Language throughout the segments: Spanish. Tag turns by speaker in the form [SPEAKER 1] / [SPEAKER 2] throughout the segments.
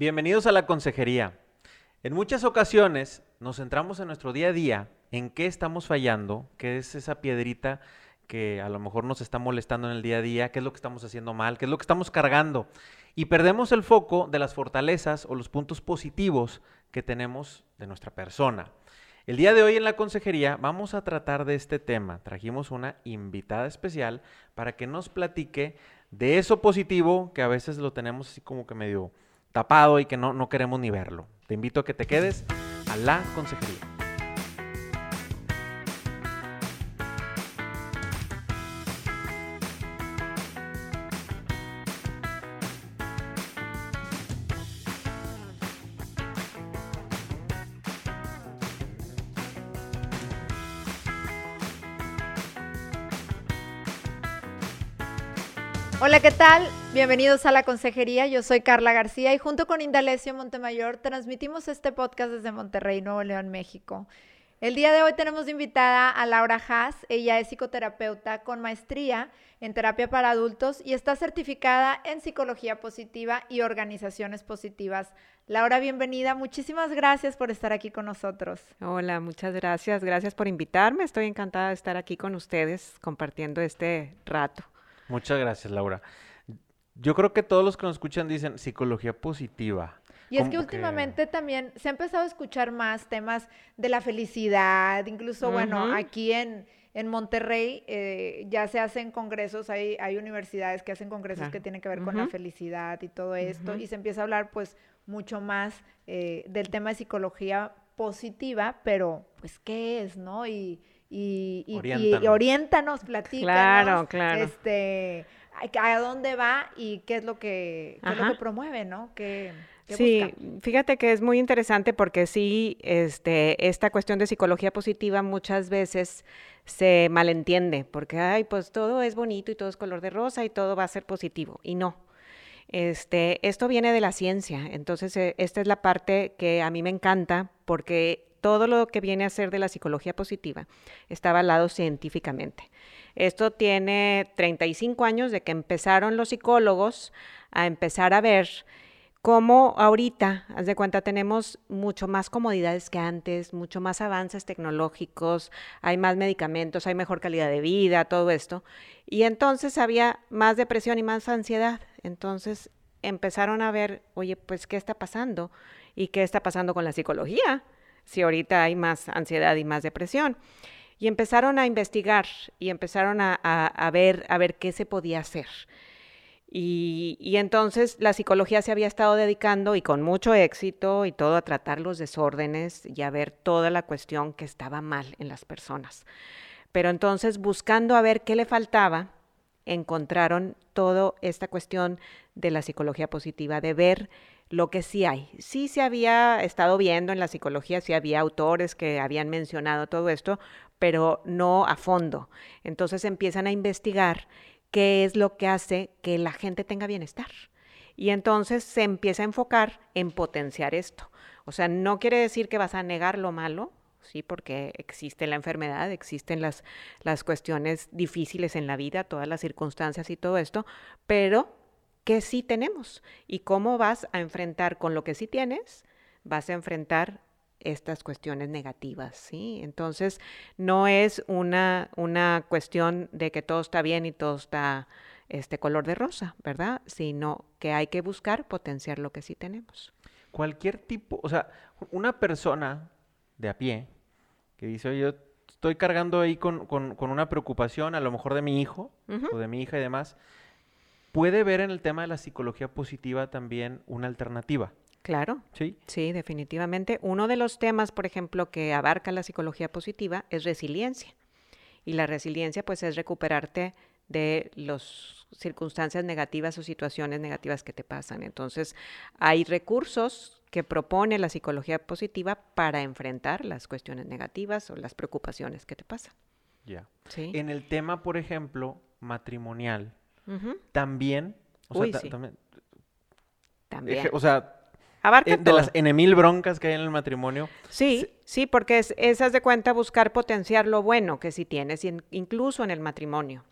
[SPEAKER 1] Bienvenidos a la consejería. En muchas ocasiones nos centramos en nuestro día a día en qué estamos fallando, qué es esa piedrita que a lo mejor nos está molestando en el día a día, qué es lo que estamos haciendo mal, qué es lo que estamos cargando. Y perdemos el foco de las fortalezas o los puntos positivos que tenemos de nuestra persona. El día de hoy en la consejería vamos a tratar de este tema. Trajimos una invitada especial para que nos platique de eso positivo que a veces lo tenemos así como que medio tapado y que no, no queremos ni verlo. Te invito a que te quedes a la consejería.
[SPEAKER 2] ¿Qué tal? Bienvenidos a la consejería. Yo soy Carla García y junto con Indalecio Montemayor transmitimos este podcast desde Monterrey, Nuevo León, México. El día de hoy tenemos invitada a Laura Haas. Ella es psicoterapeuta con maestría en terapia para adultos y está certificada en psicología positiva y organizaciones positivas. Laura, bienvenida. Muchísimas gracias por estar aquí con nosotros.
[SPEAKER 3] Hola, muchas gracias. Gracias por invitarme. Estoy encantada de estar aquí con ustedes compartiendo este rato.
[SPEAKER 1] Muchas gracias, Laura. Yo creo que todos los que nos escuchan dicen psicología positiva.
[SPEAKER 2] Y es que últimamente también se ha empezado a escuchar más temas de la felicidad, incluso, bueno, aquí en, en Monterrey eh, ya se hacen congresos, hay, hay universidades que hacen congresos que tienen que ver con la felicidad y todo esto, y se empieza a hablar pues mucho más eh, del tema de psicología positiva, pero pues qué es, ¿no? Y, y, y, oriéntanos. y oriéntanos, platícanos.
[SPEAKER 3] Claro, claro.
[SPEAKER 2] Este, a dónde va y qué es lo que, qué es lo que promueve, ¿no? ¿Qué,
[SPEAKER 3] sí, fíjate que es muy interesante porque sí, este, esta cuestión de psicología positiva muchas veces se malentiende, porque, ay, pues todo es bonito y todo es color de rosa y todo va a ser positivo, y no. Este, esto viene de la ciencia, entonces eh, esta es la parte que a mí me encanta porque todo lo que viene a ser de la psicología positiva está avalado científicamente. Esto tiene 35 años de que empezaron los psicólogos a empezar a ver cómo ahorita, haz de cuenta, tenemos mucho más comodidades que antes, mucho más avances tecnológicos, hay más medicamentos, hay mejor calidad de vida, todo esto. Y entonces había más depresión y más ansiedad. Entonces empezaron a ver, oye, pues, ¿qué está pasando? ¿Y qué está pasando con la psicología? Si ahorita hay más ansiedad y más depresión. Y empezaron a investigar y empezaron a, ver, a ver qué se podía hacer. Y, y, entonces la psicología se había estado dedicando y con mucho éxito y todo a tratar los desórdenes y a ver toda la cuestión que estaba mal en las personas. Pero entonces buscando a ver qué le faltaba, encontraron toda esta cuestión de la psicología positiva, de ver lo que sí hay. Sí se había estado viendo en la psicología, sí había autores que habían mencionado todo esto, pero no a fondo. Entonces empiezan a investigar qué es lo que hace que la gente tenga bienestar. Y entonces se empieza a enfocar en potenciar esto. O sea, no quiere decir que vas a negar lo malo, sí, porque existe la enfermedad, existen las, las cuestiones difíciles en la vida, todas las circunstancias y todo esto, pero que sí tenemos y cómo vas a enfrentar con lo que sí tienes, vas a enfrentar estas cuestiones negativas, ¿sí? Entonces, no es una, una cuestión de que todo está bien y todo está este color de rosa, ¿verdad? Sino que hay que buscar potenciar lo que sí tenemos.
[SPEAKER 1] Cualquier tipo, o sea, una persona de a pie que dice, oye, yo estoy cargando ahí con, una preocupación, a lo mejor de mi hijo o de mi hija y demás, puede ver en el tema de la psicología positiva también una alternativa.
[SPEAKER 3] Claro. Sí. Sí, definitivamente. Uno de los temas, por ejemplo, que abarca la psicología positiva es resiliencia. Y la resiliencia, pues, es recuperarte de las circunstancias negativas o situaciones negativas que te pasan. Entonces, hay recursos que propone la psicología positiva para enfrentar las cuestiones negativas o las preocupaciones que te pasan.
[SPEAKER 1] Ya. ¿Sí? En el tema, por ejemplo, matrimonial, también, o sea, también,
[SPEAKER 3] también.
[SPEAKER 1] o sea, Abarca de las en mil broncas que hay en el matrimonio.
[SPEAKER 3] Sí, sí, porque es, esas de cuenta buscar potenciar lo bueno que sí tienes, incluso en el matrimonio.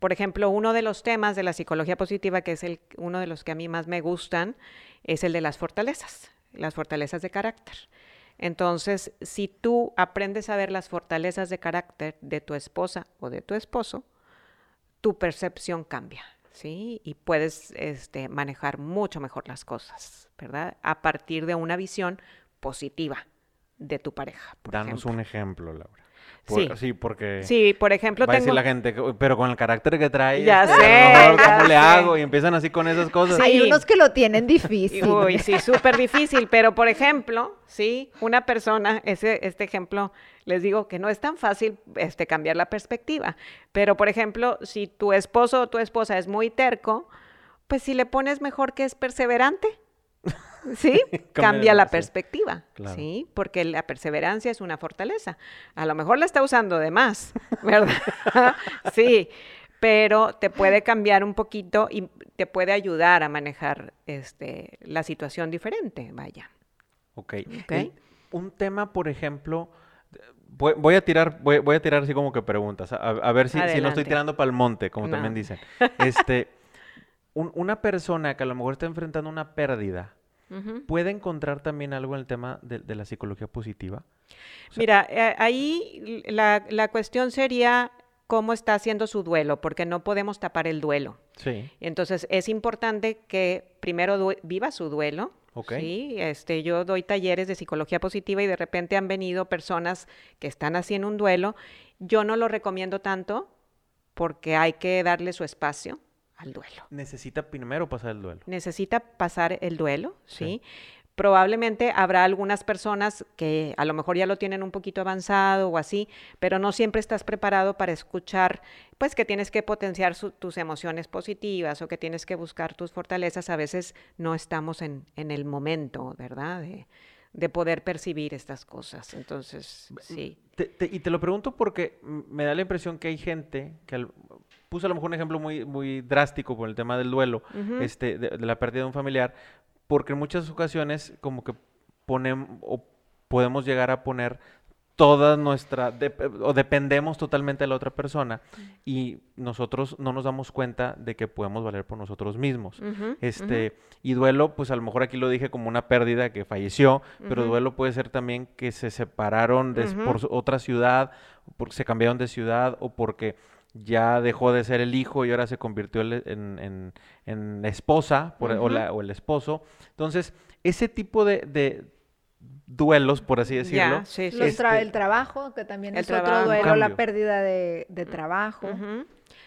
[SPEAKER 3] Por ejemplo, uno de los temas de la psicología positiva, que es el, uno de los que a mí más me gustan, es el de las fortalezas, las fortalezas de carácter. Entonces, si tú aprendes a ver las fortalezas de carácter de tu esposa o de tu esposo, tu percepción cambia, ¿sí? Y puedes este, manejar mucho mejor las cosas, ¿verdad? A partir de una visión positiva de tu pareja.
[SPEAKER 1] Danos un ejemplo, Laura
[SPEAKER 3] sí.
[SPEAKER 1] sí, porque.
[SPEAKER 3] Sí, por ejemplo,
[SPEAKER 1] va a decir la gente, pero con el carácter que trae.
[SPEAKER 3] Ya este, sé.
[SPEAKER 1] ¿Cómo le hago? Y empiezan así con esas cosas.
[SPEAKER 2] Hay unos que lo tienen difícil.
[SPEAKER 3] Uy, sí, súper difícil. Pero, por ejemplo, sí, una persona, ese, este ejemplo, les digo que no es tan fácil este, cambiar la perspectiva. Pero, por ejemplo, si tu esposo o tu esposa es muy terco, pues si le pones mejor que es perseverante ¿sí? Cambia la perspectiva, ¿sí? Porque la perseverancia es una fortaleza. A lo mejor la está usando de más, ¿verdad? sí, pero te puede cambiar un poquito y te puede ayudar a manejar este, la situación diferente, vaya.
[SPEAKER 1] Ok. okay. un tema, por ejemplo, voy, a tirar, voy, a tirar así como que preguntas, a, ver si, no estoy tirando para el monte, como también dicen. Este, una persona que a lo mejor está enfrentando una pérdida, ¿Puede encontrar también algo en el tema de, la psicología positiva?
[SPEAKER 3] Mira, eh, ahí la, cuestión sería cómo está haciendo su duelo, porque no podemos tapar el duelo.
[SPEAKER 1] Sí.
[SPEAKER 3] Entonces, es importante que primero viva su duelo. Sí, este, yo doy talleres de psicología positiva y de repente han venido personas que están haciendo un duelo. Yo no lo recomiendo tanto porque hay que darle su espacio al duelo.
[SPEAKER 1] Necesita primero pasar el duelo.
[SPEAKER 3] Necesita pasar el duelo, ¿sí? Probablemente habrá algunas personas que a lo mejor ya lo tienen un poquito avanzado o así, pero no siempre estás preparado para escuchar, pues que tienes que potenciar tus emociones positivas o que tienes que buscar tus fortalezas. A veces no estamos en, en el momento, ¿verdad? De, de poder percibir estas cosas. Entonces, sí.
[SPEAKER 1] y te lo pregunto porque me da la impresión que hay gente que puse a lo mejor un ejemplo muy, muy drástico con el tema del duelo, este, de, la pérdida de un familiar, porque en muchas ocasiones como que ponemos o podemos llegar a poner toda nuestra, o dependemos totalmente de la otra persona y nosotros no nos damos cuenta de que podemos valer por nosotros mismos. este, y duelo, pues a lo mejor aquí lo dije como una pérdida que falleció, pero duelo puede ser también que se separaron por otra ciudad, porque se cambiaron de ciudad o porque ya dejó de ser el hijo y ahora se convirtió en, en, esposa o, o, el esposo. Entonces, ese tipo de, duelos, por así decirlo.
[SPEAKER 2] sí, sí. Este el trabajo, que también es otro duelo, la pérdida de, trabajo.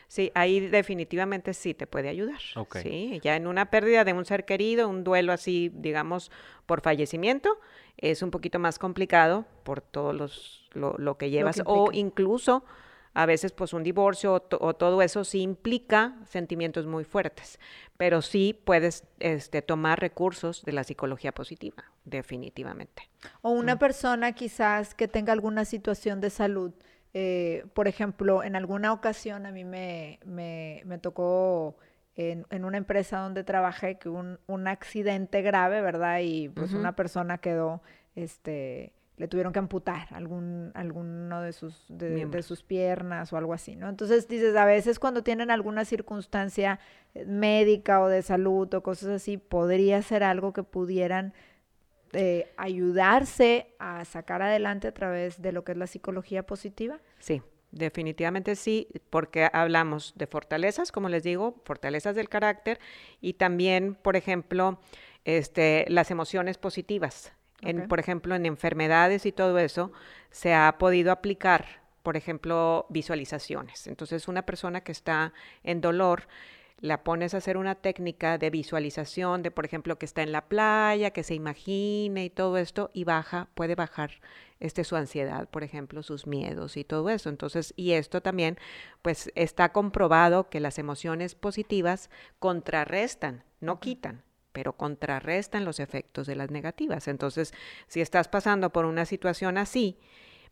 [SPEAKER 3] Sí, ahí definitivamente sí te puede ayudar. Sí, ya en una pérdida de un ser querido, un duelo así, digamos, por fallecimiento, es un poquito más complicado por todo los, lo, que llevas o incluso a veces pues un divorcio o, todo eso sí implica sentimientos muy fuertes, pero sí puedes este, tomar recursos de la psicología positiva, definitivamente.
[SPEAKER 2] O una persona quizás que tenga alguna situación de salud, eh, por ejemplo, en alguna ocasión a mí me, me, tocó en, en, una empresa donde trabajé que un, un accidente grave, ¿verdad? Y pues una persona quedó, este, le tuvieron que amputar algún, alguno de sus, de, sus piernas o algo así, ¿no? Entonces dices, a veces cuando tienen alguna circunstancia eh, médica o de salud o cosas así, podría ser algo que pudieran eh, ayudarse a sacar adelante a través de lo que es la psicología positiva.
[SPEAKER 3] Sí, definitivamente sí, porque hablamos de fortalezas, como les digo, fortalezas del carácter y también, por ejemplo, este, las emociones positivas por ejemplo, en enfermedades y todo eso, se ha podido aplicar, por ejemplo, visualizaciones. Entonces, una persona que está en dolor, la pones a hacer una técnica de visualización de, por ejemplo, que está en la playa, que se imagine y todo esto, y baja, puede bajar este, su ansiedad, por ejemplo, sus miedos y todo eso. Entonces, y esto también, pues está comprobado que las emociones positivas contrarrestan, no quitan pero contrarrestan los efectos de las negativas. Entonces, si estás pasando por una situación así,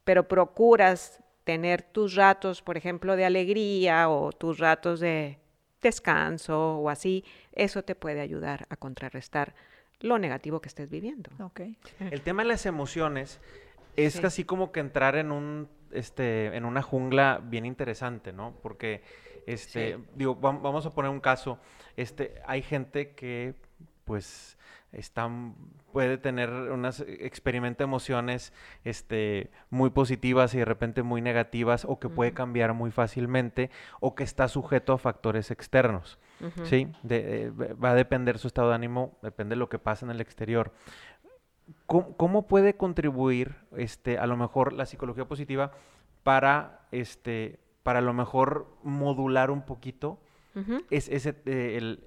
[SPEAKER 3] pero procuras tener tus ratos, por ejemplo, de alegría o tus ratos de descanso o así, eso te puede ayudar a contrarrestar lo negativo que estés viviendo.
[SPEAKER 2] Okay.
[SPEAKER 1] El tema de las emociones es casi así como que entrar en un este en una jungla bien interesante, ¿no? Porque este digo, vamos a poner un caso, este hay gente que pues están, puede tener unas, experimenta emociones este, muy positivas y de repente muy negativas o que puede cambiar muy fácilmente o que está sujeto a factores externos. ¿sí? Eh, va a depender su estado de ánimo, depende de lo que pasa en el exterior. ¿Cómo, puede contribuir este, a lo mejor la psicología positiva para, este, para a lo mejor modular un poquito es, ese, eh, el,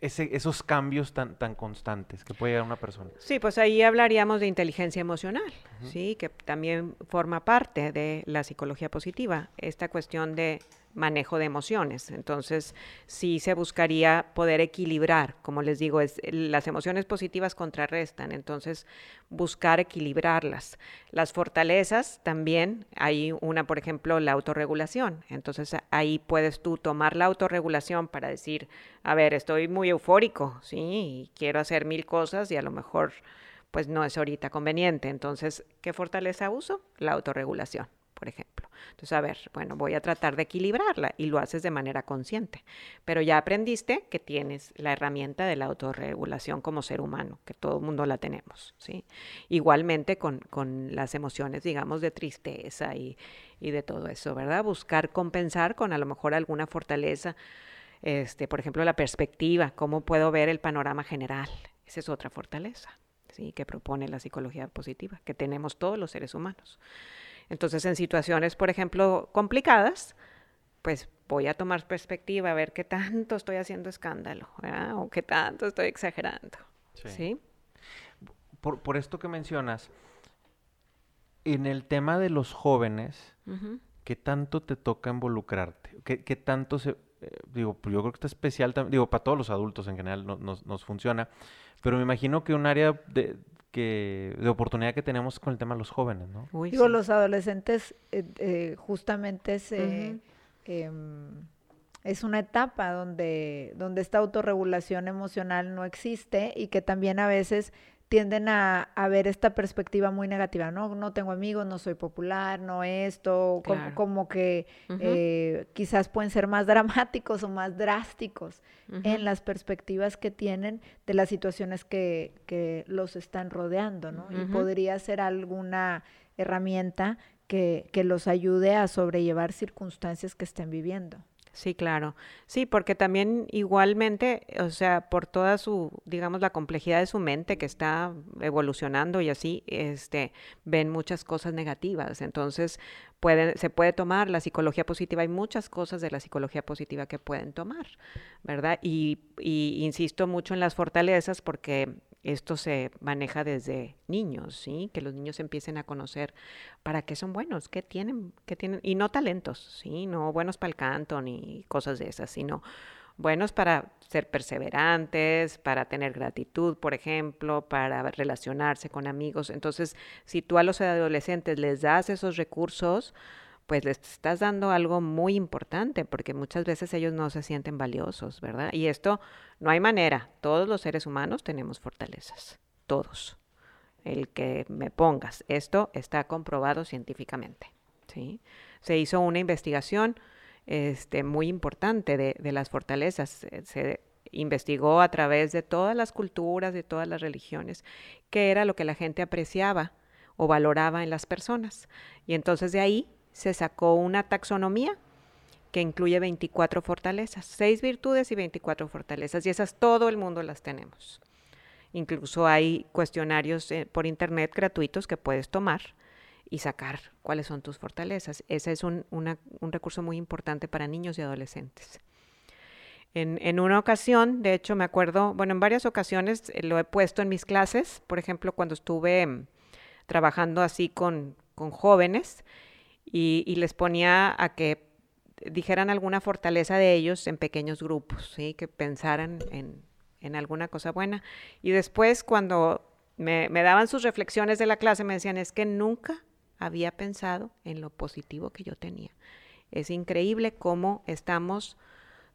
[SPEAKER 1] esos cambios tan, tan constantes que puede llegar una persona.
[SPEAKER 3] Sí, pues ahí hablaríamos de inteligencia emocional, ¿sí? Que también forma parte de la psicología positiva, esta cuestión de manejo de emociones. Entonces, sí se buscaría poder equilibrar, como les digo, es, las emociones positivas contrarrestan, entonces buscar equilibrarlas. Las fortalezas también, hay una, por ejemplo, la autorregulación. Entonces, ahí puedes tú tomar la autorregulación para decir, a ver, estoy muy eufórico, sí, y quiero hacer mil cosas y a lo mejor pues no es ahorita conveniente. Entonces, ¿qué fortaleza uso? La autorregulación por ejemplo. Entonces, a ver, bueno, voy a tratar de equilibrarla y lo haces de manera consciente, pero ya aprendiste que tienes la herramienta de la autorregulación como ser humano, que todo el mundo la tenemos, ¿sí? Igualmente con, las emociones, digamos, de tristeza y, y de todo eso, ¿verdad? Buscar compensar con a lo mejor alguna fortaleza, este, por ejemplo, la perspectiva, cómo puedo ver el panorama general, esa es otra fortaleza. ¿sí? que propone la psicología positiva, que tenemos todos los seres humanos. Entonces, en situaciones, por ejemplo, complicadas, pues voy a tomar perspectiva, a ver qué tanto estoy haciendo escándalo, O qué tanto estoy exagerando. Sí.
[SPEAKER 1] Por, esto que mencionas, en el tema de los jóvenes, ¿qué tanto te toca involucrarte? ¿Qué, tanto se... Eh, digo, pues yo creo que está especial, digo, para todos los adultos en general nos, nos funciona, pero me imagino que un área de, de oportunidad que tenemos con el tema de los jóvenes, ¿no?
[SPEAKER 2] Digo, los adolescentes eh, eh, justamente se, em, es una etapa donde, donde esta autorregulación emocional no existe y que también a veces tienden a, ver esta perspectiva muy negativa, ¿no? No tengo amigos, no soy popular, no esto, como, que eh, quizás pueden ser más dramáticos o más drásticos en las perspectivas que tienen de las situaciones que, que los están rodeando, ¿no? Y podría ser alguna herramienta que, que los ayude a sobrellevar circunstancias que estén viviendo.
[SPEAKER 3] Sí, claro. Sí, porque también igualmente, o sea, por toda su, digamos, la complejidad de su mente que está evolucionando y así, este, ven muchas cosas negativas. Entonces, pueden, se puede tomar la psicología positiva. Hay muchas cosas de la psicología positiva que pueden tomar, ¿verdad? Y, y insisto mucho en las fortalezas porque esto se maneja desde niños, ¿sí? Que los niños empiecen a conocer para qué son buenos, qué tienen, qué tienen, y no talentos, ¿sí? No buenos para el canto ni cosas de esas, sino buenos para ser perseverantes, para tener gratitud, por ejemplo, para relacionarse con amigos. Entonces, si tú a los adolescentes les das esos recursos, pues les estás dando algo muy importante, porque muchas veces ellos no se sienten valiosos, ¿verdad? Y esto no hay manera. Todos los seres humanos tenemos fortalezas, todos. El que me pongas, esto está comprobado científicamente, ¿sí? Se hizo una investigación este, muy importante de, de las fortalezas. Se, investigó a través de todas las culturas, de todas las religiones, qué era lo que la gente apreciaba o valoraba en las personas. Y entonces de ahí se sacó una taxonomía que incluye 24 fortalezas, 6 virtudes y 24 fortalezas, y esas todo el mundo las tenemos. Incluso hay cuestionarios eh, por internet gratuitos que puedes tomar y sacar cuáles son tus fortalezas. Ese es un, recurso muy importante para niños y adolescentes. En, en, una ocasión, de hecho me acuerdo, bueno, en varias ocasiones eh, lo he puesto en mis clases, por ejemplo, cuando estuve mm, trabajando así con, con jóvenes, y, les ponía a que dijeran alguna fortaleza de ellos en pequeños grupos, ¿sí? que pensaran en, alguna cosa buena. Y después cuando me, daban sus reflexiones de la clase, me decían, es que nunca había pensado en lo positivo que yo tenía. Es increíble cómo estamos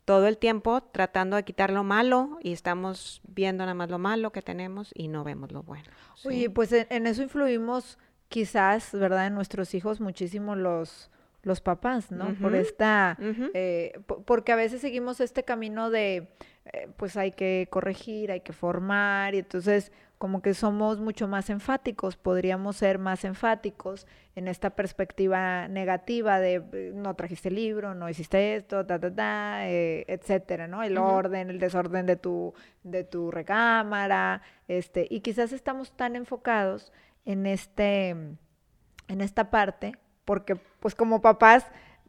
[SPEAKER 3] todo el tiempo tratando de quitar lo malo y estamos viendo nada más lo malo que tenemos y no vemos lo bueno.
[SPEAKER 2] Oye, pues en eso influimos quizás, ¿verdad? En nuestros hijos muchísimo los, los papás, ¿no? Por esta, eh, porque a veces seguimos este camino de eh, pues hay que corregir, hay que formar, y entonces como que somos mucho más enfáticos, podríamos ser más enfáticos en esta perspectiva negativa de eh, no trajiste el libro, no hiciste esto, ta, ta, ta, eh, etcétera, ¿no? El orden, el desorden de tu, de tu recámara, este, y quizás estamos tan enfocados en este, en esta parte, porque pues como papás,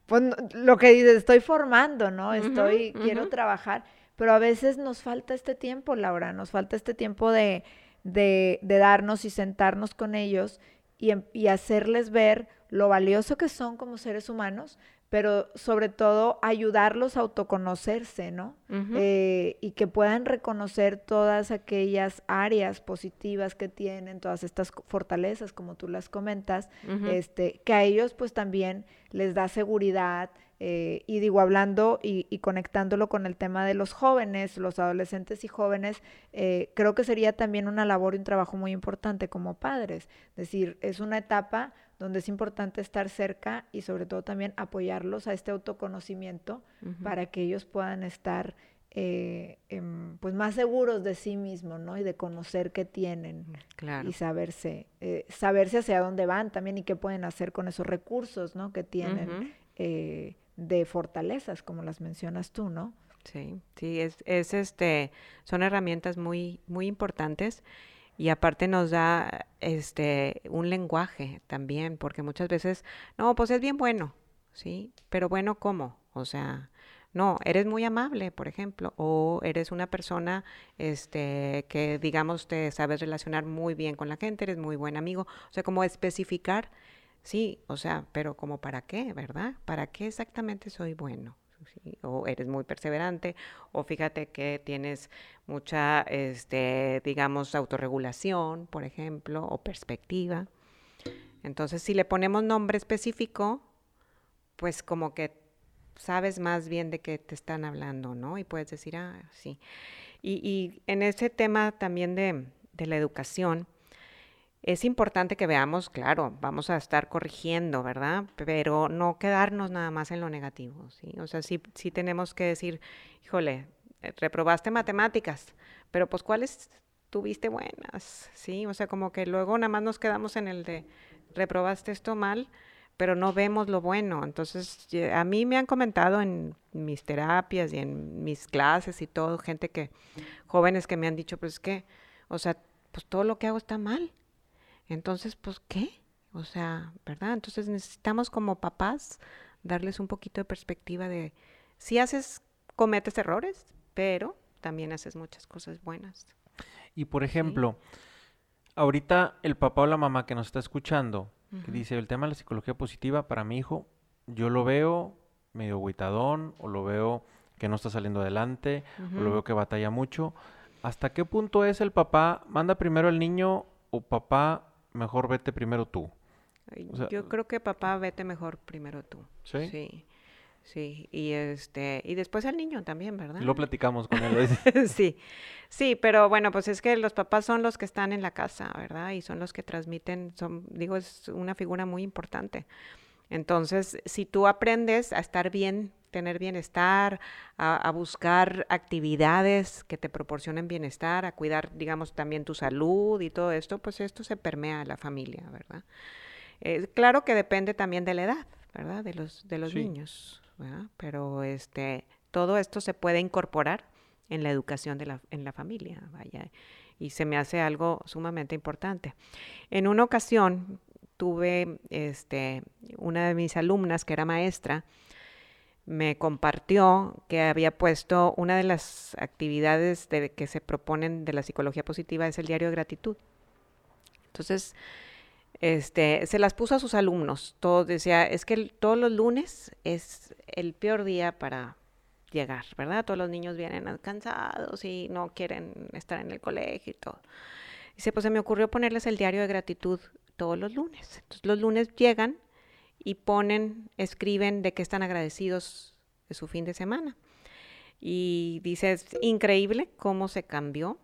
[SPEAKER 2] pues lo que dices, estoy formando, ¿no? Estoy, quiero trabajar, pero a veces nos falta este tiempo, Laura, nos falta este tiempo de de, darnos y sentarnos con ellos em, y, hacerles ver lo valioso que son como seres humanos, pero sobre todo ayudarlos a autoconocerse, ¿no? Eh, y que puedan reconocer todas aquellas áreas positivas que tienen, todas estas fortalezas, como tú las comentas, este, que a ellos pues también les da seguridad, eh, y digo, hablando y, conectándolo con el tema de los jóvenes, los adolescentes y jóvenes, eh, creo que sería también una labor y un trabajo muy importante como padres. Es decir, es una etapa donde es importante estar cerca y sobre todo también apoyarlos a este autoconocimiento para que ellos puedan estar eh, em, pues más seguros de sí mismos, ¿no? Y de conocer qué tienen y saberse, saberse hacia dónde van también y qué pueden hacer con esos recursos, ¿no? Que tienen de fortalezas, como las mencionas tú, ¿no?
[SPEAKER 3] Sí, sí, es, es este, son herramientas muy, muy importantes y aparte nos da este un lenguaje también, porque muchas veces, no, pues es bien bueno, sí, pero bueno, ¿cómo? O sea, no, eres muy amable, por ejemplo, o eres una persona este que digamos te sabes relacionar muy bien con la gente, eres muy buen amigo, o sea, como especificar Sí, o sea, pero como para qué, ¿verdad? ¿Para qué exactamente soy bueno? O eres muy perseverante, o fíjate que tienes mucha, este, digamos, autorregulación, por ejemplo, o perspectiva. Entonces, si le ponemos nombre específico, pues como que sabes más bien de qué te están hablando, ¿no? Y puedes decir, ah, sí. Y, y en ese tema también de, de la educación, es importante que veamos, claro, vamos a estar corrigiendo, ¿verdad? Pero no quedarnos nada más en lo negativo, ¿sí? O sea, sí, sí tenemos que decir, híjole, eh, reprobaste matemáticas, pero pues cuáles tuviste buenas, ¿sí? O sea, como que luego nada más nos quedamos en el de reprobaste esto mal, pero no vemos lo bueno. Entonces, a mí me han comentado en mis terapias y en mis clases y todo, gente que, jóvenes que me han dicho, pues que, o sea, pues todo lo que hago está mal. Entonces, pues, ¿qué? O sea, ¿verdad? Entonces necesitamos como papás darles un poquito de perspectiva de si haces, cometes errores, pero también haces muchas cosas buenas.
[SPEAKER 1] Y por ejemplo, ahorita el papá o la mamá que nos está escuchando, que dice el tema de la psicología positiva para mi hijo, yo lo veo medio huitadón o lo veo que no está saliendo adelante o lo veo que batalla mucho. ¿Hasta qué punto es el papá manda primero al niño o papá mejor vete primero tú.
[SPEAKER 3] Yo creo que papá vete mejor primero tú.
[SPEAKER 1] Sí.
[SPEAKER 3] Sí. Sí, y este, y después al niño también, ¿verdad?
[SPEAKER 1] lo platicamos con él.
[SPEAKER 3] sí, sí, pero bueno, pues es que los papás son los que están en la casa, ¿verdad? Y son los que transmiten, son, digo, es una figura muy importante. Entonces, si tú aprendes a estar bien, tener bienestar, a, buscar actividades que te proporcionen bienestar, a cuidar, digamos, también tu salud y todo esto, pues esto se permea a la familia, ¿verdad? Eh, claro que depende también de la edad, ¿verdad? De los, de los niños, ¿verdad? Pero este, todo esto se puede incorporar en la educación de la, en la familia, vaya, y se me hace algo sumamente importante. En una ocasión, tuve este, una de mis alumnas que era maestra, me compartió que había puesto una de las actividades de, que se proponen de la psicología positiva es el diario de gratitud. Entonces, este, se las puso a sus alumnos. Todo decía, es que todos los lunes es el peor día para llegar, ¿verdad? Todos los niños vienen cansados y no quieren estar en el colegio y todo. Dice, pues se me ocurrió ponerles el diario de gratitud todos los lunes. Entonces los lunes llegan y ponen, escriben de qué están agradecidos de su fin de semana. Y dice, es increíble cómo se cambió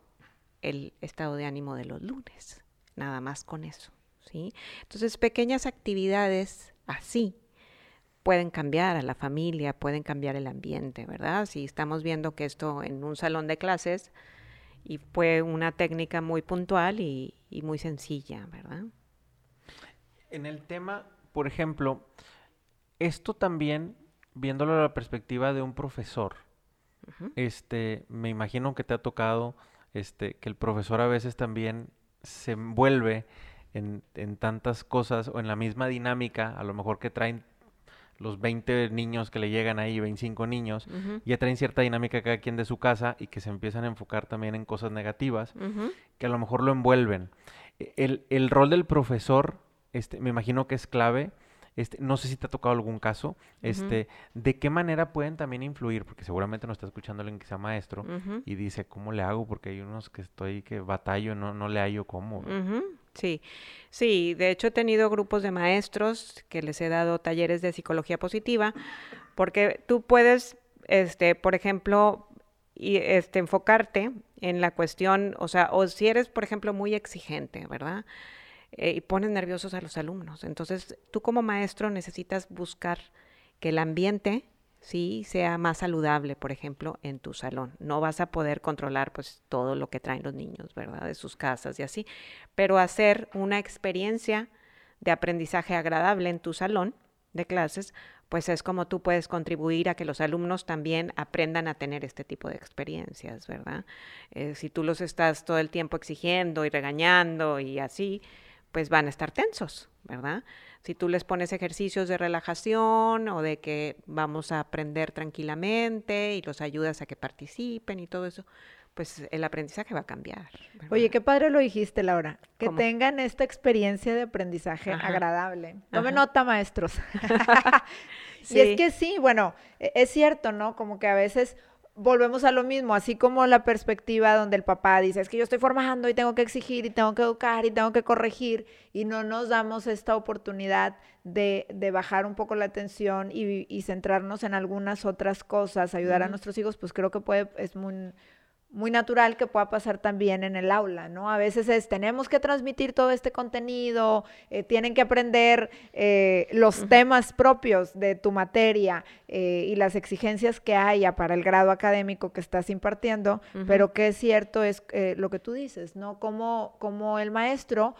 [SPEAKER 3] el estado de ánimo de los lunes, nada más con eso. ¿sí? Entonces, pequeñas actividades así pueden cambiar a la familia, pueden cambiar el ambiente, ¿verdad? Si estamos viendo que esto en un salón de clases y fue una técnica muy puntual y, muy sencilla, ¿verdad?
[SPEAKER 1] En el tema, por ejemplo, esto también, viéndolo a la perspectiva de un profesor, este, me imagino que te ha tocado este, que el profesor a veces también se envuelve en, en, tantas cosas o en la misma dinámica, a lo mejor que traen los 20 niños que le llegan ahí, 25 niños, ya traen cierta dinámica cada quien de su casa y que se empiezan a enfocar también en cosas negativas, que a lo mejor lo envuelven. E, el, el, rol del profesor, este, me imagino que es clave. Este, no sé si te ha tocado algún caso, este, de qué manera pueden también influir, porque seguramente nos está escuchando alguien que sea maestro y dice, ¿cómo le hago? Porque hay unos que estoy, que batallo, no, no le hallo cómo.
[SPEAKER 3] Sí, sí, de hecho he tenido grupos de maestros que les he dado talleres de psicología positiva, porque tú puedes, este, por ejemplo, y, este, enfocarte en la cuestión, o sea, o si eres, por ejemplo, muy exigente, ¿verdad? Eh, y pones nerviosos a los alumnos. Entonces, tú como maestro necesitas buscar que el ambiente sí sea más saludable, por ejemplo, en tu salón. No vas a poder controlar pues todo lo que traen los niños, ¿verdad? De sus casas y así, pero hacer una experiencia de aprendizaje agradable en tu salón de clases, pues es como tú puedes contribuir a que los alumnos también aprendan a tener este tipo de experiencias, ¿verdad? Eh, si tú los estás todo el tiempo exigiendo y regañando y así, pues van a estar tensos, ¿verdad? Si tú les pones ejercicios de relajación o de que vamos a aprender tranquilamente y los ayudas a que participen y todo eso, pues el aprendizaje va a cambiar.
[SPEAKER 2] Oye, qué padre lo dijiste, Laura. Que tengan esta experiencia de aprendizaje agradable. Tome nota, maestros. Y es que sí, bueno, e, es cierto, ¿no? Como que a veces volvemos a lo mismo, así como la perspectiva donde el papá dice, es que yo estoy formando y tengo que exigir y tengo que educar y tengo que corregir y no nos damos esta oportunidad de, de bajar un poco la atención y, y, centrarnos en algunas otras cosas, ayudar a nuestros hijos, pues creo que puede, es muy, muy natural que pueda pasar también en el aula, ¿no? A veces es, tenemos que transmitir todo este contenido, eh, tienen que aprender eh, los temas propios de tu materia eh, y las exigencias que haya para el grado académico que estás impartiendo, pero que es cierto es lo que tú dices, ¿no? Cómo, cómo el maestro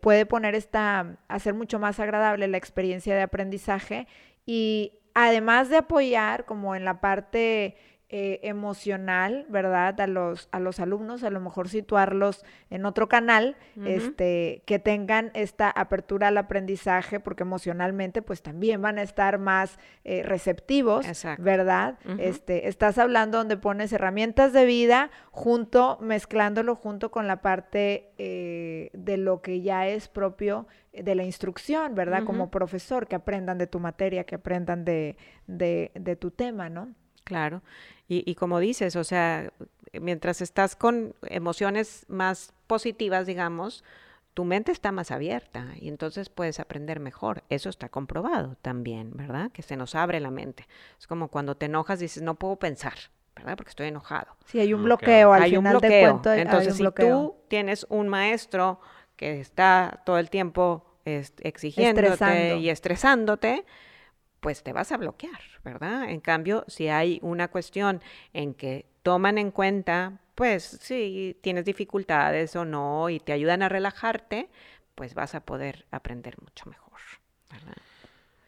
[SPEAKER 2] puede poner esta, hacer mucho más agradable la experiencia de aprendizaje y además de apoyar como en la parte eh, emocional, ¿verdad? A los, a los alumnos, a lo mejor situarlos en otro canal, este, que tengan esta apertura al aprendizaje, porque emocionalmente pues también van a estar más eh, receptivos, ¿verdad? este, estás hablando donde pones herramientas de vida junto, mezclándolo junto con la parte eh, de lo que ya es propio de la instrucción, ¿verdad? Como profesor, que aprendan de tu materia, que aprendan de, de, de tu tema, ¿no?
[SPEAKER 3] Claro. Y, como dices, o sea, mientras estás con emociones más positivas, digamos, tu mente está más abierta y entonces puedes aprender mejor. Eso está comprobado también, ¿verdad? Que se nos abre la mente. Es como cuando te enojas y dices, no puedo pensar, ¿verdad? Porque estoy enojado.
[SPEAKER 2] Sí, hay un bloqueo al hay un bloqueo.
[SPEAKER 3] entonces, si tú tienes un maestro que está todo el tiempo exigiéndote y estresándote, pues te vas a bloquear, ¿verdad? En cambio, si hay una cuestión en que toman en cuenta, pues si tienes dificultades o no y te ayudan a relajarte, pues vas a poder aprender mucho mejor, ¿verdad?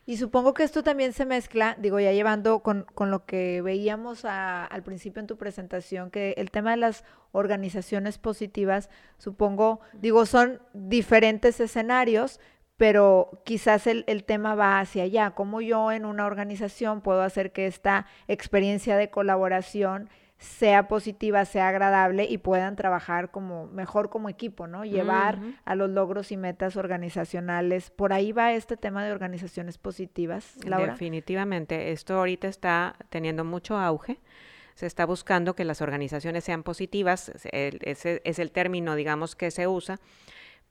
[SPEAKER 2] Y supongo que esto también se mezcla, digo, ya llevando con, con lo que veíamos al principio en tu presentación, que el tema de las organizaciones positivas, supongo, digo, son diferentes escenarios, pero quizás el, tema va hacia allá, cómo yo en una organización puedo hacer que esta experiencia de colaboración sea positiva, sea agradable y puedan trabajar como mejor como equipo, ¿no? Llevar a los logros y metas organizacionales. Por ahí va este tema de organizaciones positivas, Laura.
[SPEAKER 3] Definitivamente, esto ahorita está teniendo mucho auge. Se está buscando que las organizaciones sean positivas, ese es el término, digamos, que se usa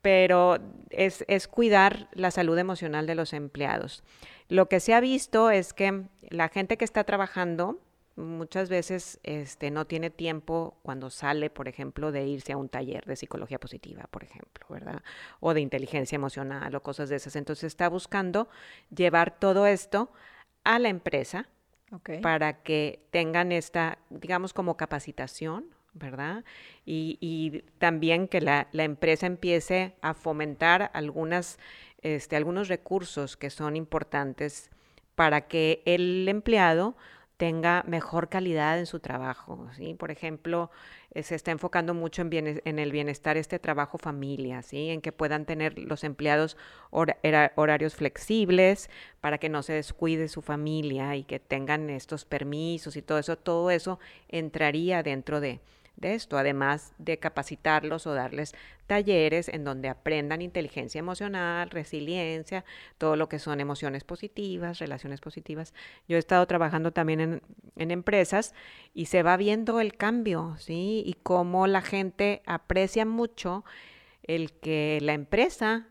[SPEAKER 3] pero es, es, cuidar la salud emocional de los empleados. Lo que se ha visto es que la gente que está trabajando muchas veces este, no tiene tiempo cuando sale, por ejemplo, de irse a un taller de psicología positiva, por ejemplo, ¿verdad? O de inteligencia emocional o cosas de esas. Entonces está buscando llevar todo esto a la empresa para que tengan esta, digamos, como capacitación, ¿verdad? Y, también que la, empresa empiece a fomentar este, algunos recursos que son importantes para que el empleado tenga mejor calidad en su trabajo. ¿sí? Por ejemplo, eh, se está enfocando mucho en, en, el bienestar este trabajo familia, ¿sí? en que puedan tener los empleados horarios flexibles para que no se descuide su familia y que tengan estos permisos y todo eso. Todo eso entraría dentro de, de esto, además de capacitarlos o darles talleres en donde aprendan inteligencia emocional, resiliencia, todo lo que son emociones positivas, relaciones positivas. Yo he estado trabajando también en, empresas y se va viendo el cambio, ¿sí? Y cómo la gente aprecia mucho el que la empresa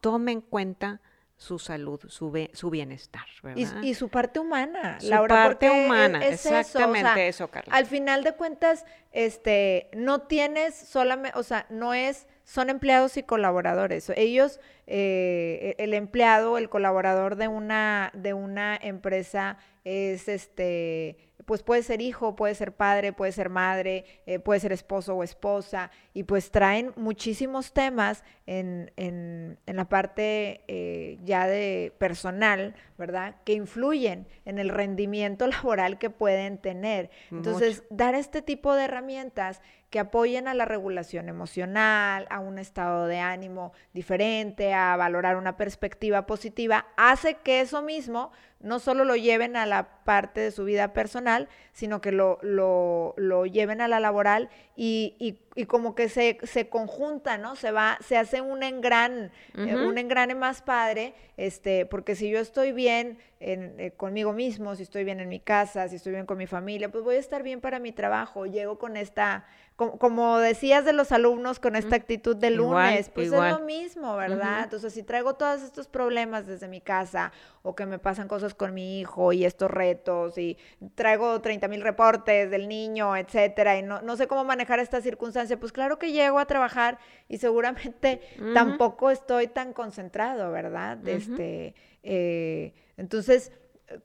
[SPEAKER 3] tome en cuenta su salud, su, su bienestar,
[SPEAKER 2] ¿verdad? Y, su parte humana,
[SPEAKER 3] su parte humana, exactamente eso, Carla.
[SPEAKER 2] Al final de cuentas, este, no tienes solamente, o sea, no es, son empleados y colaboradores. Ellos, eh, el empleado, el colaborador de una, de una empresa es este pues puede ser hijo, puede ser padre, puede ser madre, eh, puede ser esposo o esposa, y pues traen muchísimos temas en, en, en la parte eh, ya de personal, ¿verdad? Que influyen en el rendimiento laboral que pueden tener. Entonces, dar este tipo de herramientas que apoyen a la regulación emocional, a un estado de ánimo diferente, a valorar una perspectiva positiva, hace que eso mismo no solo lo lleven a la parte de su vida personal, sino que lo, lo, lo lleven a la laboral y, y, y como que se, se, conjunta, ¿no? Se va, se hace un engran, eh, un engrane más padre, este, porque si yo estoy bien en, eh, conmigo mismo, si estoy bien en mi casa, si estoy bien con mi familia, pues voy a estar bien para mi trabajo, llego con esta como, decías de los alumnos con esta actitud de lunes, pues es lo mismo, ¿verdad? Entonces, si traigo todos estos problemas desde mi casa o que me pasan cosas con mi hijo y estos retos y traigo 30 mil reportes del niño, etcétera, y no, no sé cómo manejar esta circunstancia, pues claro que llego a trabajar y seguramente tampoco estoy tan concentrado, ¿verdad? Este, eh, entonces,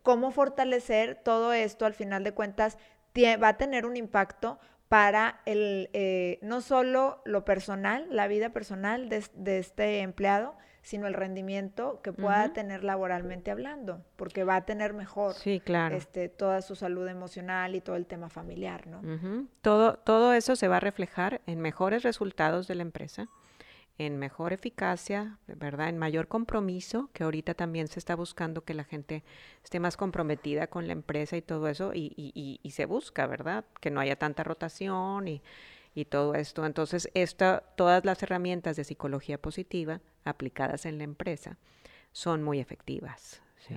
[SPEAKER 2] ¿cómo fortalecer todo esto al final de cuentas? va a tener un impacto para el, eh, no solo lo personal, la vida personal de, este empleado, sino el rendimiento que pueda tener laboralmente hablando, porque va a tener mejor este, toda su salud emocional y todo el tema familiar, ¿no?
[SPEAKER 3] todo, todo eso se va a reflejar en mejores resultados de la empresa, en mejor eficacia, ¿verdad? En mayor compromiso, que ahorita también se está buscando que la gente esté más comprometida con la empresa y todo eso, y, se busca, ¿verdad? Que no haya tanta rotación y, todo esto. Entonces, esta, todas las herramientas de psicología positiva aplicadas en la empresa son muy efectivas. ¿sí?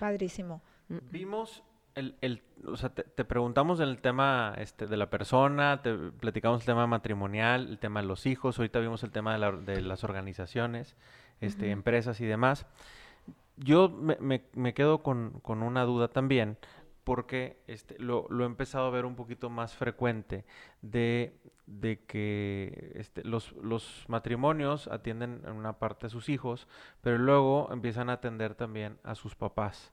[SPEAKER 2] Padrísimo.
[SPEAKER 1] Vimos el, o sea, te, preguntamos el tema este, de la persona, te platicamos el tema matrimonial, el tema de los hijos, ahorita vimos el tema de, las organizaciones, este, empresas y demás. Yo me, me, quedo con, con, una duda también, porque este, lo, lo, he empezado a ver un poquito más frecuente de, de que este, los, los, matrimonios atienden en una parte a sus hijos, pero luego empiezan a atender también a sus papás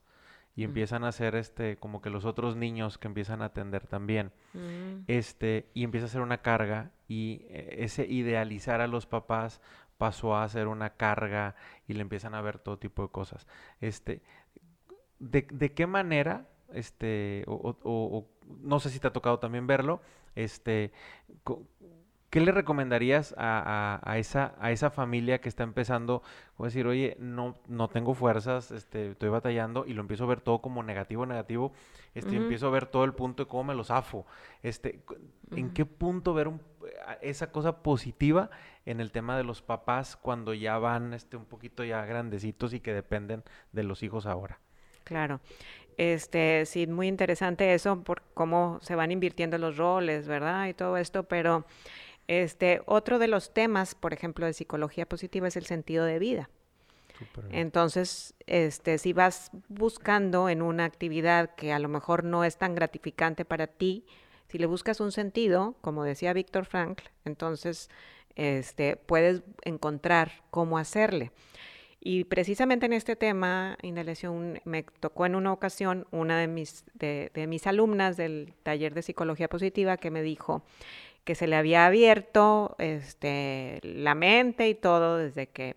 [SPEAKER 1] y empiezan a ser este como que los otros niños que empiezan a atender también. Mm. este y empieza a ser una carga y eh, ese idealizar a los papás pasó a ser una carga y le empiezan a ver todo tipo de cosas. Este de, de qué manera este o, o, no sé si te ha tocado también verlo este ¿Qué le recomendarías a, a, esa, a esa familia que está empezando? a decir, oye, no, no tengo fuerzas, este, estoy batallando y lo empiezo a ver todo como negativo, negativo. Este, Empiezo a ver todo el punto de cómo me lo zafo. Este, ¿En qué punto ver esa cosa positiva en el tema de los papás cuando ya van este, un poquito ya grandecitos y que dependen de los hijos ahora?
[SPEAKER 3] Claro. Este, sí, muy interesante eso por cómo se van invirtiendo los roles, ¿verdad? Y todo esto, pero este, otro de los temas, por ejemplo, de psicología positiva es el sentido de vida. Entonces, este, si vas buscando en una actividad que a lo mejor no es tan gratificante para ti, si le buscas un sentido, como decía Víctor Frankl, entonces este, puedes encontrar cómo hacerle. Y precisamente en este tema, inhalación, me tocó en una ocasión una de mis, de, mis alumnas del taller de psicología positiva que me dijo que se le había abierto este, la mente y todo desde que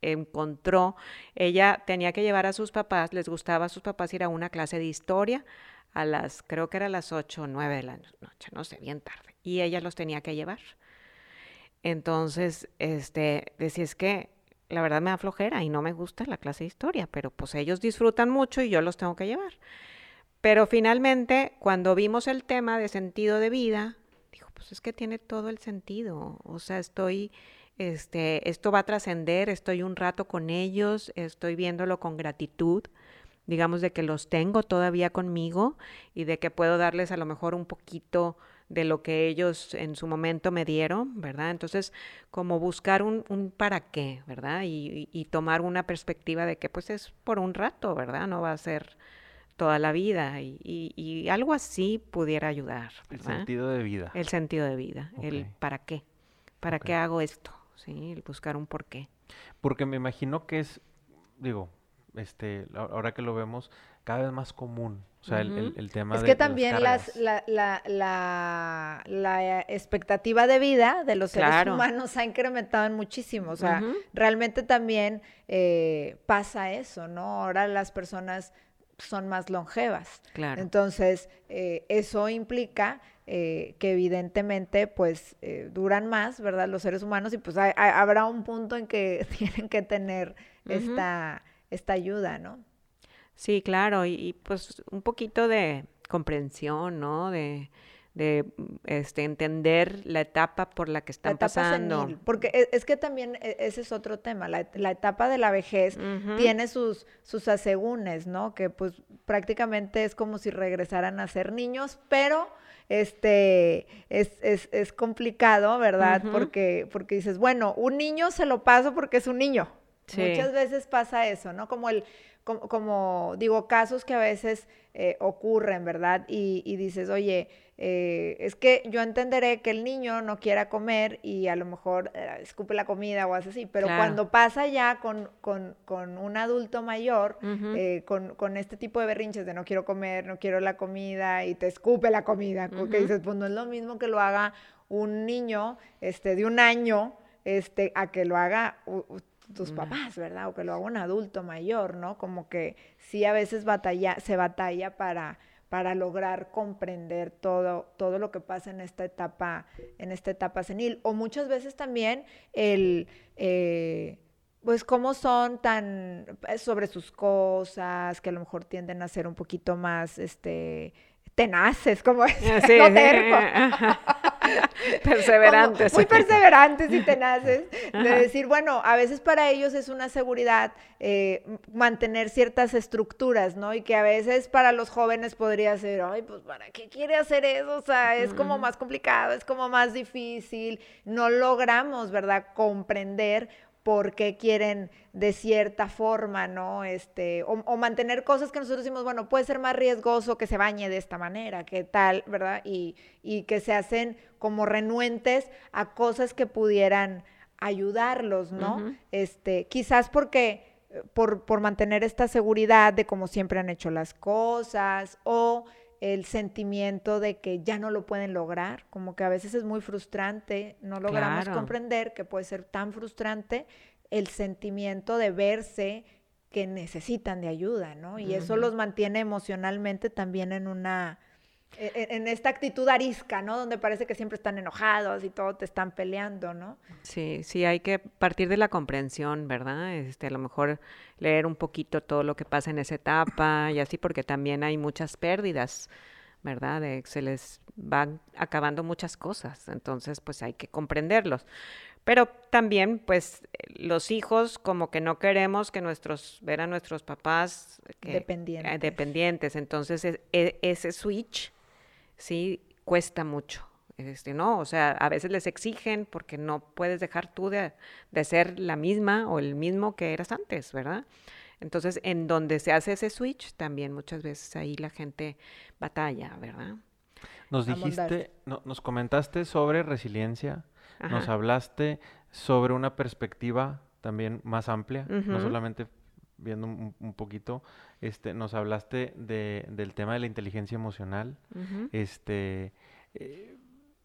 [SPEAKER 3] encontró, ella tenía que llevar a sus papás, les gustaba a sus papás ir a una clase de historia a las, creo que era las 8 o 9 de la noche, no sé, bien tarde, y ella los tenía que llevar. Entonces, este, decía, es que la verdad me da flojera y no me gusta la clase de historia, pero pues ellos disfrutan mucho y yo los tengo que llevar. Pero finalmente, cuando vimos el tema de sentido de vida, pues es que tiene todo el sentido. O sea, estoy, este, esto va a trascender, estoy un rato con ellos, estoy viéndolo con gratitud, digamos de que los tengo todavía conmigo y de que puedo darles a lo mejor un poquito de lo que ellos en su momento me dieron, ¿verdad? Entonces, como buscar un, un para qué, ¿verdad? Y, y, tomar una perspectiva de que pues es por un rato, ¿verdad? No va a ser toda la vida y, y algo así pudiera ayudar.
[SPEAKER 1] ¿verdad? El sentido de vida.
[SPEAKER 3] El sentido de vida, el para qué, para qué hago esto, ¿sí? El buscar un por qué.
[SPEAKER 1] Porque me imagino que es, digo, este, ahora que lo vemos, cada vez más común. O sea, el, el, tema
[SPEAKER 2] es que también las, la, la, la, expectativa de vida de los seres humanos ha incrementado en muchísimo. O sea, realmente también eh, pasa eso, ¿no? Ahora las personas son más longevas. Claro. Entonces, eh, eso implica eh, que evidentemente, pues, duran más, ¿verdad? Los seres humanos y pues habrá un punto en que tienen que tener esta, esta ayuda, ¿no?
[SPEAKER 3] Sí, claro, y, pues un poquito de comprensión, ¿no? De, de este, entender la etapa por la que están pasando.
[SPEAKER 2] porque e, es, que también e, ese es otro tema, la, etapa de la vejez tiene sus, sus asegúnes, ¿no? Que pues prácticamente es como si regresaran a ser niños, pero este es, es, es complicado, ¿verdad? porque, porque dices, bueno, un niño se lo paso porque es un niño. Muchas veces pasa eso, ¿no? Como el, como, digo, casos que a veces eh, ocurren, ¿verdad? Y, dices, oye, eh, es que yo entenderé que el niño no quiera comer y a lo mejor eh, escupe la comida o hace así, pero cuando pasa ya con, con, un adulto mayor, con, este tipo de berrinches de no quiero comer, no quiero la comida y te escupe la comida, porque dices, pues no es lo mismo que lo haga un niño este, de un año este, a que lo haga tus papás, ¿verdad? O que lo haga un adulto mayor, ¿no? Como que sí a veces batalla, se batalla para, para lograr comprender todo, todo lo que pasa en esta etapa, en esta etapa senil. O muchas veces también el eh, pues cómo son tan eh, sobre sus cosas, que a lo mejor tienden a ser un poquito más este tenaces, como es, sí, no terco.
[SPEAKER 3] perseverantes.
[SPEAKER 2] muy perseverantes y tenaces, de decir, bueno, a veces para ellos es una seguridad eh, mantener ciertas estructuras, ¿no? Y que a veces para los jóvenes podría ser, ay, pues ¿para qué quiere hacer eso? O sea, es como más complicado, es como más difícil, no logramos, ¿verdad?, comprender por qué quieren de cierta forma, ¿no? Este, o, mantener cosas que nosotros decimos, bueno, puede ser más riesgoso que se bañe de esta manera, que tal, ¿verdad? Y, que se hacen como renuentes a cosas que pudieran ayudarlos, ¿no? Este, quizás porque eh, por, por mantener esta seguridad de cómo siempre han hecho las cosas o el sentimiento de que ya no lo pueden lograr, como que a veces es muy frustrante, no logramos comprender que puede ser tan frustrante el sentimiento de verse que necesitan de ayuda, ¿no? Y eso los mantiene emocionalmente también en una, en, esta actitud arisca, ¿no? Donde parece que siempre están enojados y todo te están peleando, ¿no?
[SPEAKER 3] Sí, sí, hay que partir de la comprensión, ¿verdad? Este, a lo mejor leer un poquito todo lo que pasa en esa etapa y así, porque también hay muchas pérdidas, ¿verdad? De, se les van acabando muchas cosas, entonces pues hay que comprenderlos. Pero también, pues, los hijos como que no queremos que nuestros, ver a nuestros papás
[SPEAKER 2] dependientes.
[SPEAKER 3] dependientes. Entonces, e, ese switch sí cuesta mucho. Este, ¿no? O sea, a veces les exigen porque no puedes dejar tú de, ser la misma o el mismo que eras antes, ¿verdad? Entonces, en donde se hace ese switch, también muchas veces ahí la gente batalla, ¿verdad?
[SPEAKER 1] Nos dijiste, nos comentaste sobre resiliencia, nos hablaste sobre una perspectiva también más amplia, no solamente viendo un, poquito, este, nos hablaste de, del tema de la inteligencia emocional, este, eh,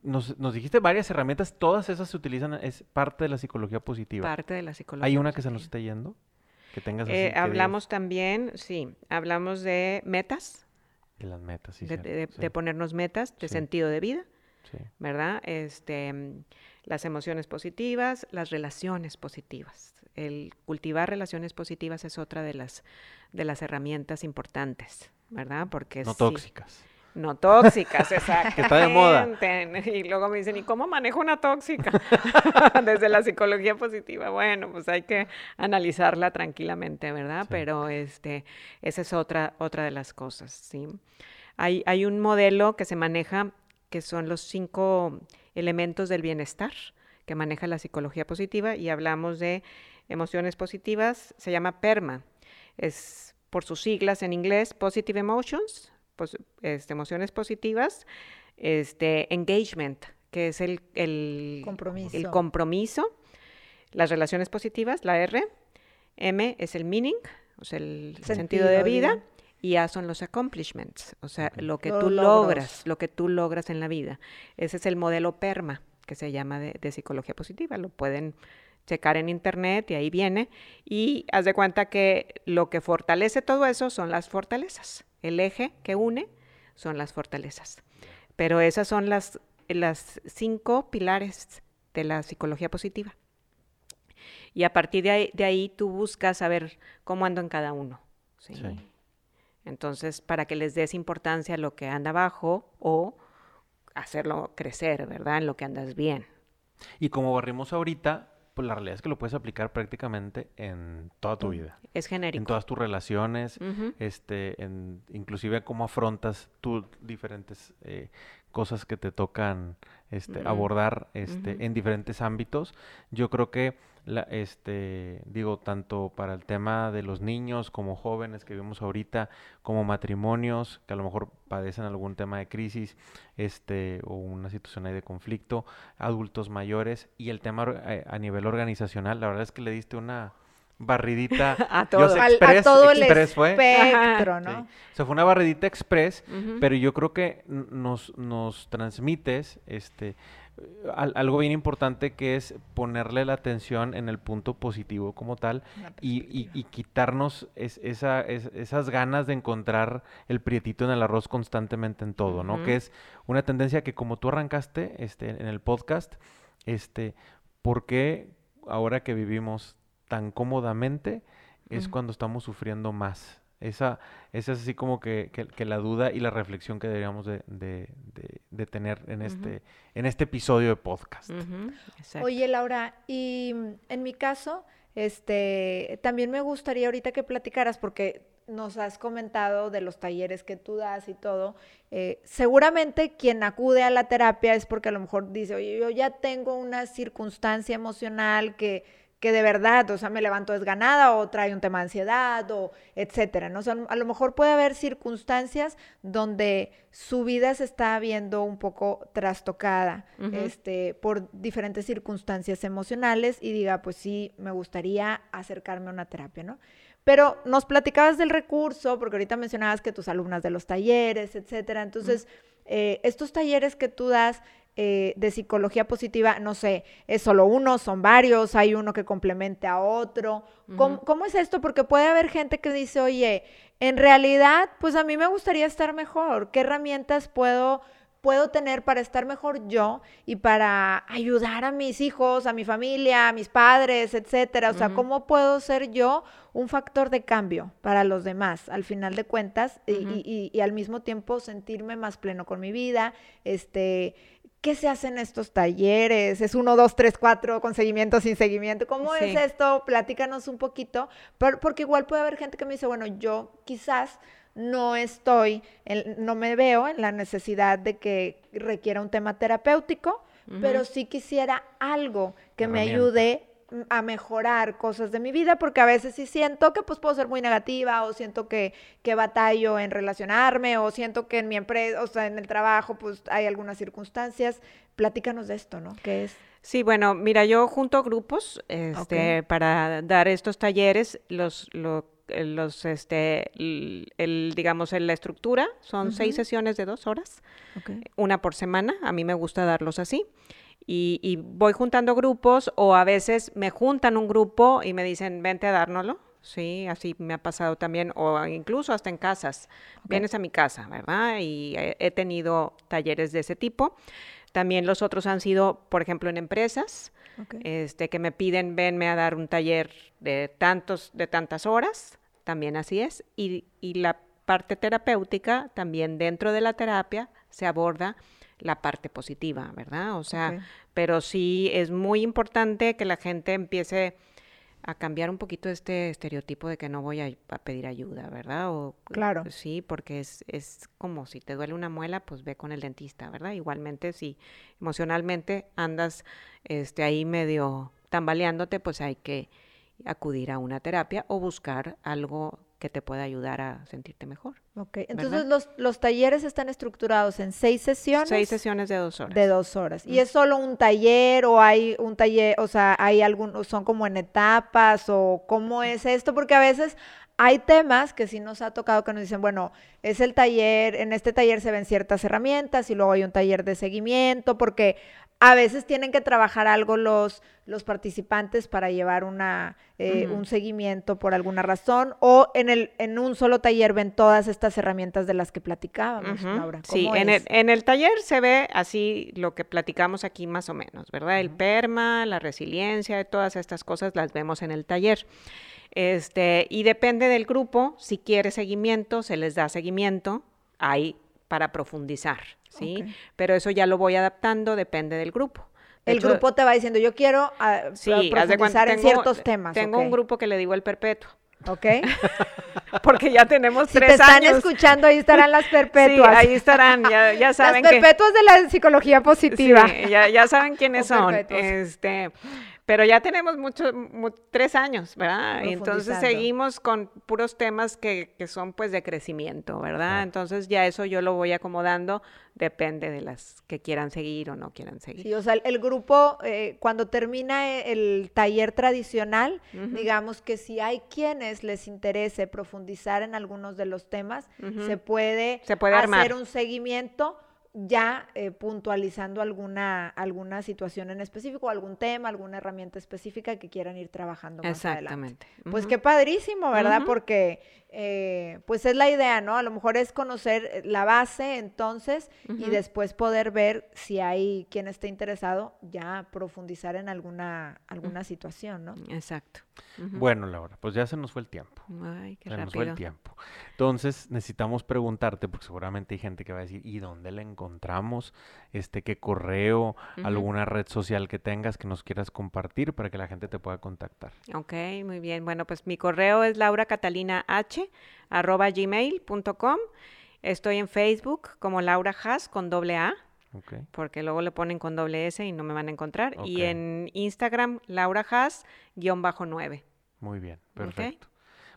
[SPEAKER 1] nos, nos, dijiste varias herramientas, todas esas se utilizan, es parte de la psicología positiva.
[SPEAKER 3] Parte de la psicología
[SPEAKER 1] ¿Hay una que se nos está yendo? Que tengas así,
[SPEAKER 3] eh, hablamos también, sí, hablamos de metas.
[SPEAKER 1] De las metas, sí.
[SPEAKER 3] De, ponernos metas de sentido de vida, sí. ¿verdad? Este, las emociones positivas, las relaciones positivas. El cultivar relaciones positivas es otra de las, de las herramientas importantes, ¿verdad? Porque
[SPEAKER 1] no tóxicas.
[SPEAKER 3] No tóxicas, exacto.
[SPEAKER 1] que está de moda.
[SPEAKER 3] Y luego me dicen, ¿y cómo manejo una tóxica? Desde la psicología positiva. Bueno, pues hay que analizarla tranquilamente, ¿verdad? Pero este, esa es otra, otra de las cosas, ¿sí? Hay, hay un modelo que se maneja que son los cinco elementos del bienestar que maneja la psicología positiva y hablamos de emociones positivas, se llama PERMA. Es por sus siglas en inglés, Positive Emotions, este, emociones positivas, este, engagement, que es el, el,
[SPEAKER 2] compromiso.
[SPEAKER 3] el compromiso, las relaciones positivas, la R, M es el meaning, o sea, el sentido, de vida, y A son los accomplishments, o sea, lo que tú logras, lo que tú logras en la vida. Ese es el modelo PERMA, que se llama de, de psicología positiva, lo pueden checar en internet y ahí viene. Y haz de cuenta que lo que fortalece todo eso son las fortalezas. El eje que une son las fortalezas. Pero esas son las, las cinco pilares de la psicología positiva. Y a partir de ahí, de ahí tú buscas saber cómo ando en cada uno. Entonces, para que les des importancia a lo que anda abajo o hacerlo crecer, ¿verdad? En lo que andas bien.
[SPEAKER 1] Y como barrimos ahorita, pues la realidad es que lo puedes aplicar prácticamente en toda tu vida.
[SPEAKER 3] Es genérico.
[SPEAKER 1] En todas tus relaciones, este, en, inclusive cómo afrontas tú diferentes eh, cosas que te tocan este, abordar este, en diferentes ámbitos. Yo creo que la, este, digo, tanto para el tema de los niños como jóvenes que vemos ahorita, como matrimonios que a lo mejor padecen algún tema de crisis, este, o una situación ahí de conflicto, adultos mayores y el tema eh, a nivel organizacional, la verdad es que le diste una barridita.
[SPEAKER 2] A todo, a todo el espectro, ¿no?
[SPEAKER 1] O sea, fue una barridita express, pero yo creo que nos, nos transmites este algo bien importante que es ponerle la atención en el punto positivo como tal y, y, quitarnos esa, esas ganas de encontrar el prietito en el arroz constantemente en todo, ¿no? Que es una tendencia que como tú arrancaste este, en el podcast, este, ¿por qué ahora que vivimos tan cómodamente es cuando estamos sufriendo más? Esa, esa es así como que, que, la duda y la reflexión que deberíamos de, de, tener en, este, en este episodio de podcast.
[SPEAKER 2] Oye, Laura, y mm, en mi caso, este, también me gustaría ahorita que platicaras, porque nos has comentado de los talleres que tú das y todo, eh, seguramente quien acude a la terapia es porque a lo mejor dice, oye, yo ya tengo una circunstancia emocional que que de verdad, o sea, me levanto desganada o trae un tema de ansiedad o etcétera, ¿no? O sea, a lo mejor puede haber circunstancias donde su vida se está viendo un poco trastocada, este, por diferentes circunstancias emocionales y diga, pues sí, me gustaría acercarme a una terapia, ¿no? Pero nos platicabas del recurso, porque ahorita mencionabas que tus alumnas de los talleres, etcétera. Entonces, eh, estos talleres que tú das, eh, de psicología positiva, no sé, es solo uno, son varios, hay uno que complemente a otro. ¿Cómo, es esto? Porque puede haber gente que dice, oye, en realidad, pues a mí me gustaría estar mejor. ¿Qué herramientas puedo puedo tener para estar mejor yo y para ayudar a mis hijos, a mi familia, a mis padres, etcétera. O sea, ¿cómo puedo ser yo un factor de cambio para los demás, al final de cuentas, y, y, al mismo tiempo sentirme más pleno con mi vida, este, ¿Qué se hace en estos talleres? ¿Es uno, dos, tres, cuatro, con seguimiento, sin seguimiento? ¿Cómo es esto? Platícanos un poquito, porque igual puede haber gente que me dice, bueno, yo quizás no estoy, no me veo en la necesidad de que requiera un tema terapéutico, pero sí quisiera algo que me ayude a mejorar cosas de mi vida, porque a veces sí siento que pues puedo ser muy negativa o siento que, que batallo en relacionarme o siento que en mi empresa, o sea, en el trabajo pues hay algunas circunstancias. Platícanos de esto, ¿no? ¿Qué es?
[SPEAKER 3] Sí, bueno, mira, yo junto grupos este, para dar estos talleres, los, los este, el, digamos, en la estructura son seis sesiones de dos horas, una por semana, a mí me gusta darlos así. Y, y, voy juntando grupos o a veces me juntan un grupo y me dicen, vente a dárnoslo. Sí, así me ha pasado también, o incluso hasta en casas. Vienes a mi casa, ¿verdad? Y he, tenido talleres de ese tipo. También los otros han sido, por ejemplo, en empresas, este, que me piden, venme a dar un taller de tantos, de tantas horas, también así es. Y, y la parte terapéutica, también dentro de la terapia, se aborda la parte positiva, ¿verdad? O sea, pero sí es muy importante que la gente empiece a cambiar un poquito este estereotipo de que no voy a, pedir ayuda, ¿verdad? O,
[SPEAKER 2] claro.
[SPEAKER 3] Sí, porque es, es como si te duele una muela, pues ve con el dentista, ¿verdad? Igualmente, si emocionalmente andas este, ahí medio tambaleándote, pues hay que acudir a una terapia o buscar algo que te pueda ayudar a sentirte mejor.
[SPEAKER 2] Ok, entonces los, los, talleres están estructurados en seis sesiones.
[SPEAKER 3] Seis sesiones de dos horas.
[SPEAKER 2] De dos horas. ¿Y es solo un taller o hay un taller, o sea, hay algún, son como en etapas o cómo es esto? Porque a veces hay temas que sí nos ha tocado que nos dicen, bueno, es el taller, en este taller se ven ciertas herramientas y luego hay un taller de seguimiento, porque a veces tienen que trabajar algo los, los participantes para llevar una, eh, un seguimiento por alguna razón, o en, el, en un solo taller ven todas estas herramientas de las que platicábamos, Laura.
[SPEAKER 3] Sí, en el, en el, taller se ve así lo que platicamos aquí más o menos, ¿verdad? El PERMA, la resiliencia, todas estas cosas las vemos en el taller. Este, y depende del grupo, si quiere seguimiento, se les da seguimiento, ahí para profundizar. ¿Sí? Pero eso ya lo voy adaptando, depende del grupo.
[SPEAKER 2] el grupo te va diciendo, yo quiero ah, profundizar en ciertos temas.
[SPEAKER 3] Tengo un grupo que le digo el perpetuo. Ok. Porque ya tenemos si tres
[SPEAKER 2] te están escuchando, ahí estarán las perpetuas.
[SPEAKER 3] ahí estarán, ya, saben.
[SPEAKER 2] Las perpetuas de la psicología positiva.
[SPEAKER 3] ya, ya saben quiénes son. Este, pero ya tenemos muchos, tres años, ¿verdad? Y entonces seguimos con puros temas que, que, son pues de crecimiento, ¿verdad? Entonces ya eso yo lo voy acomodando, depende de las que quieran seguir o no quieran seguir.
[SPEAKER 2] Sí, o sea, el, grupo, eh, cuando termina e, el taller tradicional, digamos que si hay quienes les interese profundizar en algunos de los temas, se puede,
[SPEAKER 3] se puede
[SPEAKER 2] hacer un seguimiento ya eh, puntualizando alguna, alguna situación en específico, algún tema, alguna herramienta específica que quieran ir trabajando más Exactamente. Pues qué padrísimo, ¿verdad? Porque eh, pues es la idea, ¿no? A lo mejor es conocer la base entonces y después poder ver si hay quien esté interesado ya profundizar en alguna, alguna situación, ¿no?
[SPEAKER 3] Exacto.
[SPEAKER 1] Bueno, Laura, pues ya se nos fue el tiempo.
[SPEAKER 3] Ay, qué
[SPEAKER 1] se
[SPEAKER 3] nos
[SPEAKER 1] fue el tiempo. Entonces necesitamos preguntarte, porque seguramente hay gente que va a decir, ¿y dónde la encontramos? Este, ¿Qué correo? ¿Alguna red social que tengas que nos quieras compartir para que la gente te pueda contactar?
[SPEAKER 3] Ok, muy bien. Bueno, pues mi correo es lauracatalinaH Estoy en Facebook como Laura Haas con doble A. Porque luego le ponen con doble S y no me van a encontrar. Y en Instagram, Laura Haas, guion bajo 9.
[SPEAKER 1] Muy bien, perfecto.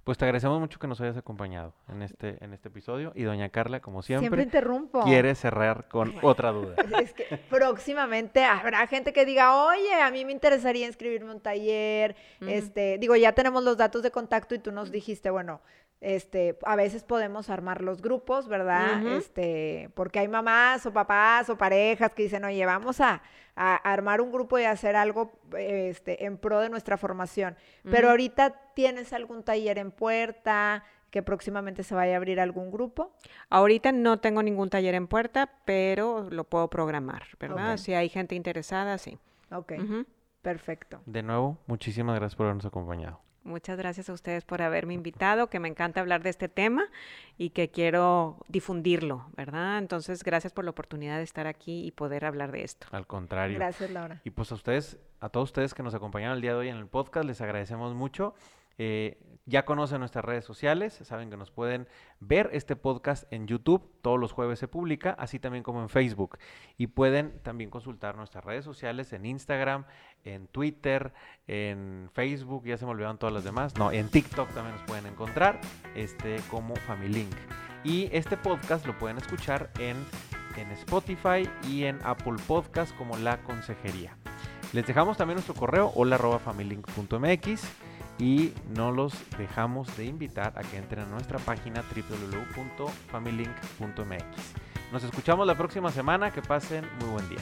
[SPEAKER 1] Pues te agradecemos mucho que nos hayas acompañado en este, en este episodio. Y doña Carla, como siempre,
[SPEAKER 2] siempre interrumpo.
[SPEAKER 1] quiere cerrar con otra duda.
[SPEAKER 2] Es que próximamente habrá gente que diga, oye, a mí me interesaría inscribirme a un taller. Este, digo, ya tenemos los datos de contacto y tú nos dijiste, bueno, este, a veces podemos armar los grupos, ¿verdad? Este, porque hay mamás o papás o parejas que dicen, oye, vamos a, armar un grupo y hacer algo este, en pro de nuestra formación. Pero ahorita tienes algún taller en puerta, que próximamente se vaya a abrir algún grupo?
[SPEAKER 3] Ahorita no tengo ningún taller en puerta, pero lo puedo programar, ¿verdad? Si hay gente interesada, sí.
[SPEAKER 2] Ok, perfecto.
[SPEAKER 1] De nuevo, muchísimas gracias por habernos acompañado.
[SPEAKER 3] Muchas gracias a ustedes por haberme invitado, que me encanta hablar de este tema y que quiero difundirlo, ¿verdad? Entonces, gracias por la oportunidad de estar aquí y poder hablar de esto.
[SPEAKER 1] Al contrario.
[SPEAKER 2] Gracias, Laura.
[SPEAKER 1] Y pues a ustedes, a todos ustedes que nos acompañaron el día de hoy en el podcast, les agradecemos mucho. Eh, ya conocen nuestras redes sociales, saben que nos pueden ver este podcast en YouTube, todos los jueves se publica, así también como en Facebook. Y pueden también consultar nuestras redes sociales en Instagram, en Twitter, en Facebook, ya se me olvidaron todas las demás. No, en TikTok también nos pueden encontrar este, como Familink. Y este podcast lo pueden escuchar en, en Spotify y en Apple Podcast como La Consejería. Les dejamos también nuestro correo hola.familylink.mx y no los dejamos de invitar a que entren a nuestra página www.familylink.mx. Nos escuchamos la próxima semana, que pasen muy buen día.